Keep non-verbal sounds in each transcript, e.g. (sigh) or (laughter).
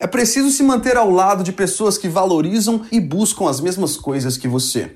É preciso se manter ao lado de pessoas que valorizam e buscam as mesmas coisas que você.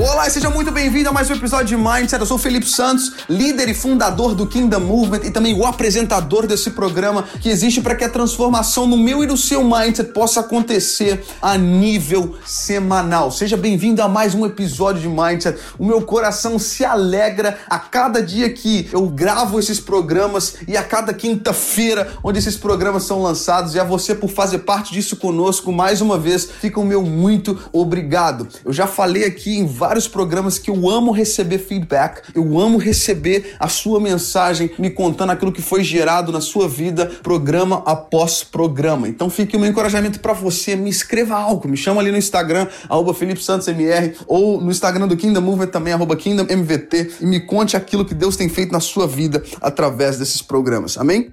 Olá e seja muito bem-vindo a mais um episódio de Mindset. Eu sou o Felipe Santos, líder e fundador do Kingdom Movement e também o apresentador desse programa que existe para que a transformação no meu e no seu mindset possa acontecer a nível semanal. Seja bem-vindo a mais um episódio de Mindset. O meu coração se alegra a cada dia que eu gravo esses programas e a cada quinta-feira onde esses programas são lançados. E a você por fazer parte disso conosco mais uma vez. Fica o meu muito obrigado. Eu já falei aqui em vários programas que eu amo receber feedback, eu amo receber a sua mensagem me contando aquilo que foi gerado na sua vida, programa após programa. Então fique o meu encorajamento para você, me escreva algo, me chama ali no Instagram, arroba Felipe Santos MR, ou no Instagram do Kingdom Movement também, arroba Kingdom MVT, e me conte aquilo que Deus tem feito na sua vida através desses programas. Amém?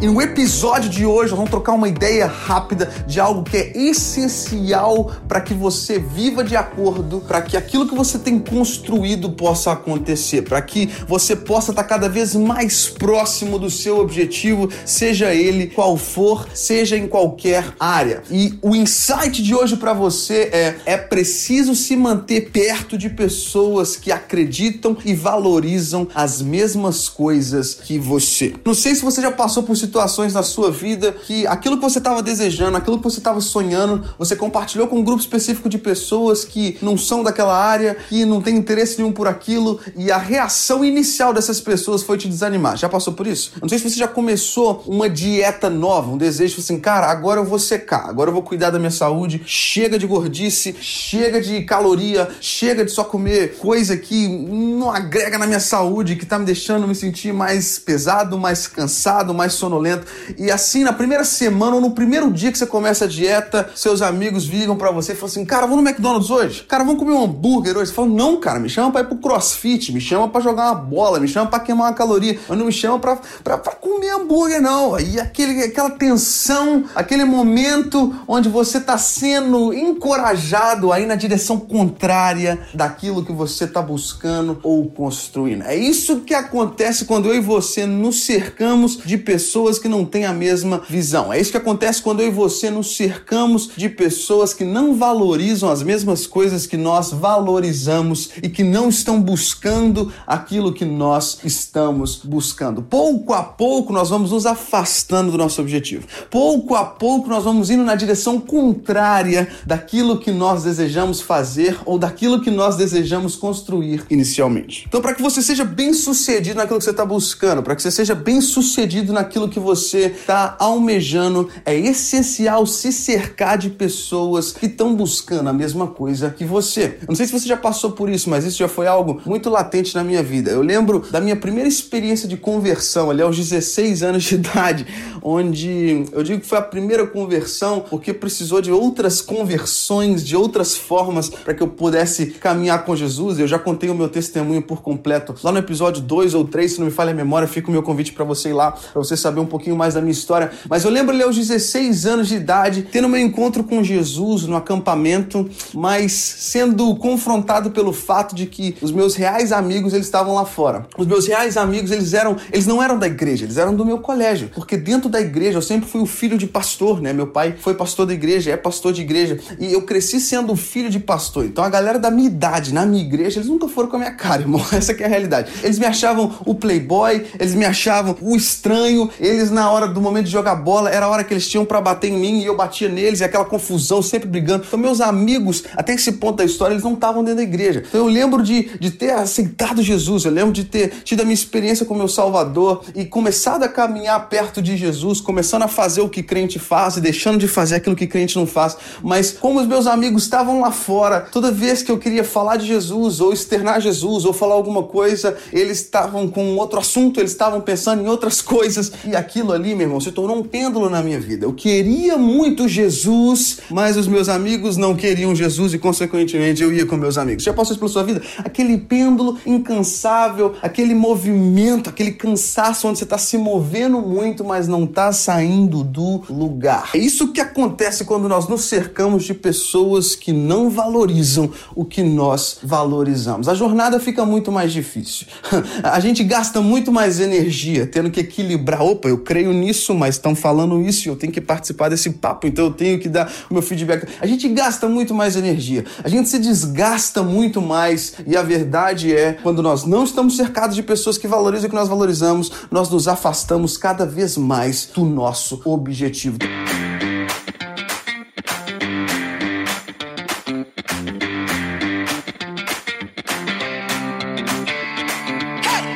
E no episódio de hoje, nós vamos trocar uma ideia rápida de algo que é essencial para que você viva de acordo, para que aquilo que você tem construído possa acontecer, para que você possa estar cada vez mais próximo do seu objetivo, seja ele qual for, seja em qualquer área. E o insight de hoje para você é: é preciso se manter perto de pessoas que acreditam e valorizam as mesmas coisas que você. Não sei se você já passou por situações na sua vida que aquilo que você estava desejando, aquilo que você estava sonhando, você compartilhou com um grupo específico de pessoas que não são daquela área, que não tem interesse nenhum por aquilo, e a reação inicial dessas pessoas foi te desanimar. Já passou por isso? Não sei se você já começou uma dieta nova, um desejo assim, cara, agora eu vou secar, agora eu vou cuidar da minha saúde, chega de gordice, chega de caloria, chega de só comer coisa que não agrega na minha saúde, que tá me deixando me sentir mais pesado, mais cansado, mais sonolento sonolento. E assim, na primeira semana ou no primeiro dia que você começa a dieta, seus amigos ligam para você e falam assim: Cara, vamos no McDonald's hoje? Cara, vamos comer um hambúrguer hoje? Você fala: Não, cara, me chama pra ir pro crossfit, me chama para jogar uma bola, me chama para queimar uma caloria, mas não me chama pra, pra, pra comer hambúrguer, não. E aquele, aquela tensão, aquele momento onde você tá sendo encorajado a ir na direção contrária daquilo que você tá buscando ou construindo. É isso que acontece quando eu e você nos cercamos de pessoas pessoas que não têm a mesma visão. É isso que acontece quando eu e você nos cercamos de pessoas que não valorizam as mesmas coisas que nós valorizamos e que não estão buscando aquilo que nós estamos buscando. Pouco a pouco nós vamos nos afastando do nosso objetivo. Pouco a pouco nós vamos indo na direção contrária daquilo que nós desejamos fazer ou daquilo que nós desejamos construir inicialmente. Então, para que você seja bem sucedido naquilo que você está buscando, para que você seja bem sucedido naquilo que você está almejando, é essencial se cercar de pessoas que estão buscando a mesma coisa que você. Eu não sei se você já passou por isso, mas isso já foi algo muito latente na minha vida. Eu lembro da minha primeira experiência de conversão, ali aos 16 anos de idade, onde eu digo que foi a primeira conversão porque precisou de outras conversões, de outras formas para que eu pudesse caminhar com Jesus. Eu já contei o meu testemunho por completo lá no episódio 2 ou 3, se não me falha a memória, fica o meu convite para você ir lá, para você saber um pouquinho mais da minha história, mas eu lembro ali aos 16 anos de idade, tendo meu encontro com Jesus no acampamento, mas sendo confrontado pelo fato de que os meus reais amigos eles estavam lá fora. Os meus reais amigos eles eram, eles não eram da igreja, eles eram do meu colégio, porque dentro da igreja eu sempre fui o filho de pastor, né? Meu pai foi pastor da igreja, é pastor de igreja, e eu cresci sendo filho de pastor. Então a galera da minha idade na minha igreja, eles nunca foram com a minha cara, (laughs) irmão. Essa é a realidade. Eles me achavam o playboy, eles me achavam o estranho, eles, na hora do momento de jogar bola, era a hora que eles tinham para bater em mim e eu batia neles, e aquela confusão, sempre brigando. Então, meus amigos, até esse ponto da história, eles não estavam dentro da igreja. Então, eu lembro de, de ter aceitado Jesus, eu lembro de ter tido a minha experiência com meu Salvador e começado a caminhar perto de Jesus, começando a fazer o que crente faz e deixando de fazer aquilo que crente não faz. Mas, como os meus amigos estavam lá fora, toda vez que eu queria falar de Jesus, ou externar Jesus, ou falar alguma coisa, eles estavam com outro assunto, eles estavam pensando em outras coisas, e aqui aquilo ali, meu irmão, se tornou um pêndulo na minha vida. Eu queria muito Jesus, mas os meus amigos não queriam Jesus e, consequentemente, eu ia com meus amigos. Já passou isso pela sua vida? Aquele pêndulo incansável, aquele movimento, aquele cansaço onde você está se movendo muito, mas não está saindo do lugar. É isso que acontece quando nós nos cercamos de pessoas que não valorizam o que nós valorizamos. A jornada fica muito mais difícil. (laughs) A gente gasta muito mais energia tendo que equilibrar. Opa, eu creio nisso, mas estão falando isso e eu tenho que participar desse papo, então eu tenho que dar o meu feedback. A gente gasta muito mais energia, a gente se desgasta muito mais e a verdade é, quando nós não estamos cercados de pessoas que valorizam o que nós valorizamos, nós nos afastamos cada vez mais do nosso objetivo.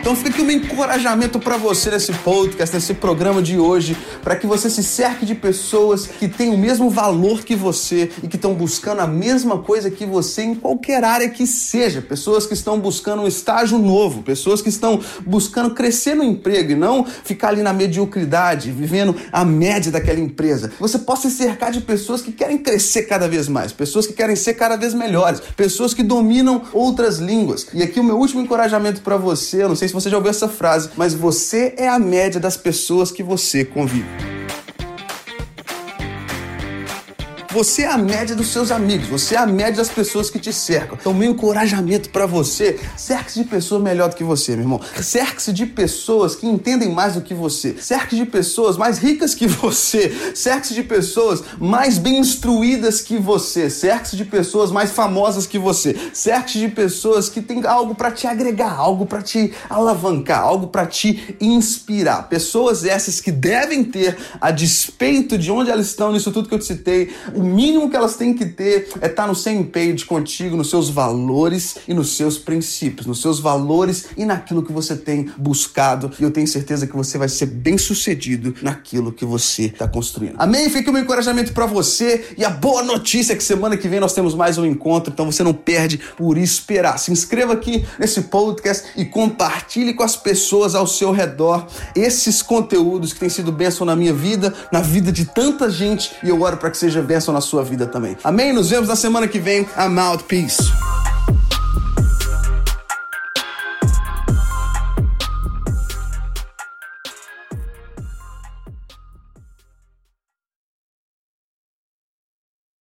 Então fica aqui o meu encorajamento para você nesse podcast, nesse programa de hoje, para que você se cerque de pessoas que têm o mesmo valor que você e que estão buscando a mesma coisa que você em qualquer área que seja. Pessoas que estão buscando um estágio novo, pessoas que estão buscando crescer no emprego e não ficar ali na mediocridade, vivendo a média daquela empresa. Você possa se cercar de pessoas que querem crescer cada vez mais, pessoas que querem ser cada vez melhores, pessoas que dominam outras línguas. E aqui o meu último encorajamento para você, eu não sei se você já ouviu essa frase, mas você é a média das pessoas que você convive. Você é a média dos seus amigos, você é a média das pessoas que te cercam. Então, meu encorajamento para você, cerque-se de pessoas melhor do que você, meu irmão. Cerque-se de pessoas que entendem mais do que você. Cerque-se de pessoas mais ricas que você. Cerque-se de pessoas mais bem instruídas que você. Cerque-se de pessoas mais famosas que você. Cerque-se de pessoas que têm algo para te agregar, algo para te alavancar, algo para te inspirar. Pessoas essas que devem ter, a despeito de onde elas estão nisso tudo que eu te citei, o mínimo que elas têm que ter é estar no same page contigo, nos seus valores e nos seus princípios, nos seus valores e naquilo que você tem buscado. E eu tenho certeza que você vai ser bem sucedido naquilo que você está construindo. Amém? Fica o meu encorajamento para você e a boa notícia é que semana que vem nós temos mais um encontro, então você não perde por esperar. Se inscreva aqui nesse podcast e compartilhe com as pessoas ao seu redor esses conteúdos que têm sido bênção na minha vida, na vida de tanta gente e eu oro para que seja bênção na sua vida também. Amém? Nos vemos na semana que vem. I'm out. Peace.